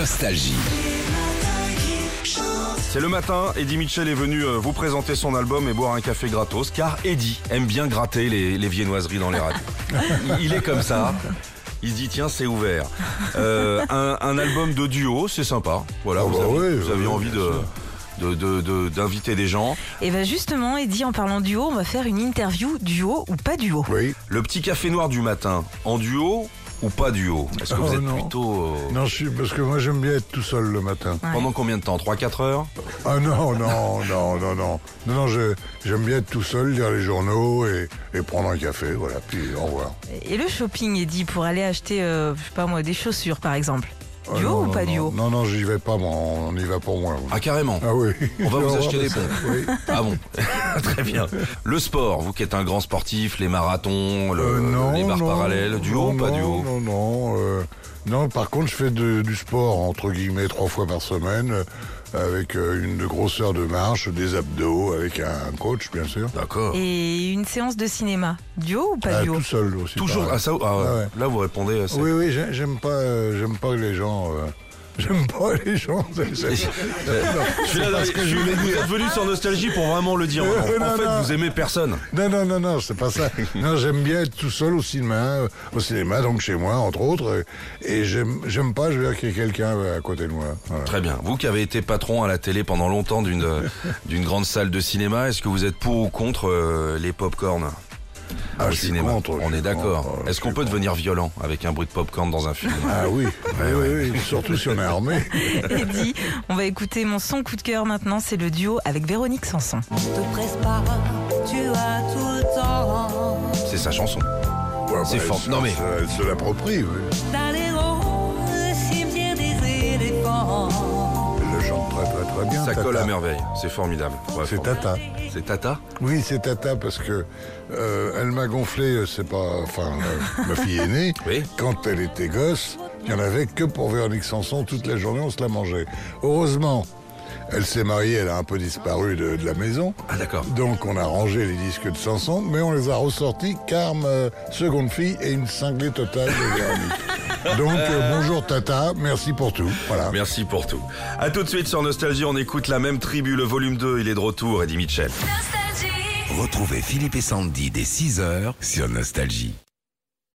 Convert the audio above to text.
Nostalgie. C'est le matin, Eddie Mitchell est venu euh, vous présenter son album et boire un café gratos, car Eddie aime bien gratter les, les viennoiseries dans les radios. Il- Il est comme ça. Il se dit tiens c'est ouvert. Euh, un, un album de duo, c'est sympa. Voilà, Ah vous, bah avez- vous aviez oui, envie bien de sûr. de- de- de- d'inviter des gens. Et bien justement, Eddie, en parlant duo, on va faire une interview duo ou pas duo. Oui. Le petit café noir du matin, en duo ou pas duo Est-ce que vous Oh, êtes non. plutôt... euh, Non, je suis, parce que moi j'aime bien être tout seul le matin. Ouais. Pendant combien de temps? 3-4 heures? Ah non, non, non, non, non. Non, non, je- j'aime bien être tout seul, lire les journaux et, et prendre un café, voilà, puis au revoir. Et le shopping, Eddie, pour aller acheter, euh, je sais pas moi, des chaussures par exemple. Ah Duo non, ou non, pas non. duo Non, non, j'y vais pas, moi, on y va pour moi. Ah carrément Ah oui. On va vous acheter des pompes. Oui. Ah bon, très bien. Le sport, vous qui êtes un grand sportif, les marathons, le- Euh, non, les barres non, parallèles, duo non, ou pas non, duo Non, non, euh, non. Par contre, je fais de- du sport entre guillemets trois fois par semaine, euh, avec euh, une grosseur de marche, des abdos, avec un coach, bien sûr. D'accord. Et une séance de cinéma, duo ou pas Ah, duo tout seul aussi. Toujours ah, ça, ah, Ah ouais. Là, vous répondez. euh, c'est- Oui, oui, j'ai- j'aime pas, euh, j'aime pas les gens. euh, j'aime pas les gens. Je suis venu sur Nostalgie pour vraiment le dire. Euh, en non, fait, non. vous aimez personne. Non, non, non, non, c'est pas ça. Non, j'aime bien être tout seul au cinéma, euh, au cinéma, donc chez moi, entre autres. euh, Et j'aime, j'aime pas, je veux dire qu'il y ait quelqu'un à côté de moi. Voilà. Très bien. Vous qui avez été patron à la télé pendant longtemps d'une grande salle de cinéma, est-ce que vous êtes pour ou contre euh, les pop-corn Ah, au cinéma contre, On est d'accord. Est-ce qu'on peut devenir violent avec un bruit de pop-corn dans un film Ah oui, oui, oui, oui, surtout si on est armé. Eddie, on va écouter mon son coup de cœur maintenant, c'est le duo avec Véronique Sanson. C'est sa chanson. Ouais, C'est bah, fort. elle Non, se- mais- Elle se l'approprie, oui. Bien. Ça Tata. colle à merveille. C'est formidable. Ouais, C'est. Tata. C'est Tata Oui, c'est Tata parce que euh, elle m'a gonflé, euh, c'est pas, enfin, euh, ma fille aînée. Oui. Quand elle était gosse, il y en avait que pour Véronique Sanson toute la journée, on se la mangeait. Heureusement, elle s'est mariée, elle a un peu disparu de, de la maison. Ah d'accord. Donc on a rangé les disques de Sanson, mais on les a ressortis car ma seconde fille est une cinglée totale de Véronique. Donc euh, bonjour Tata, merci pour tout. Voilà. Merci pour tout. À tout de suite sur Nostalgie, on écoute la même tribu, le volume 2, il est de retour, Eddie Mitchell. Retrouvez Philippe et Sandy dès 6h sur Nostalgie.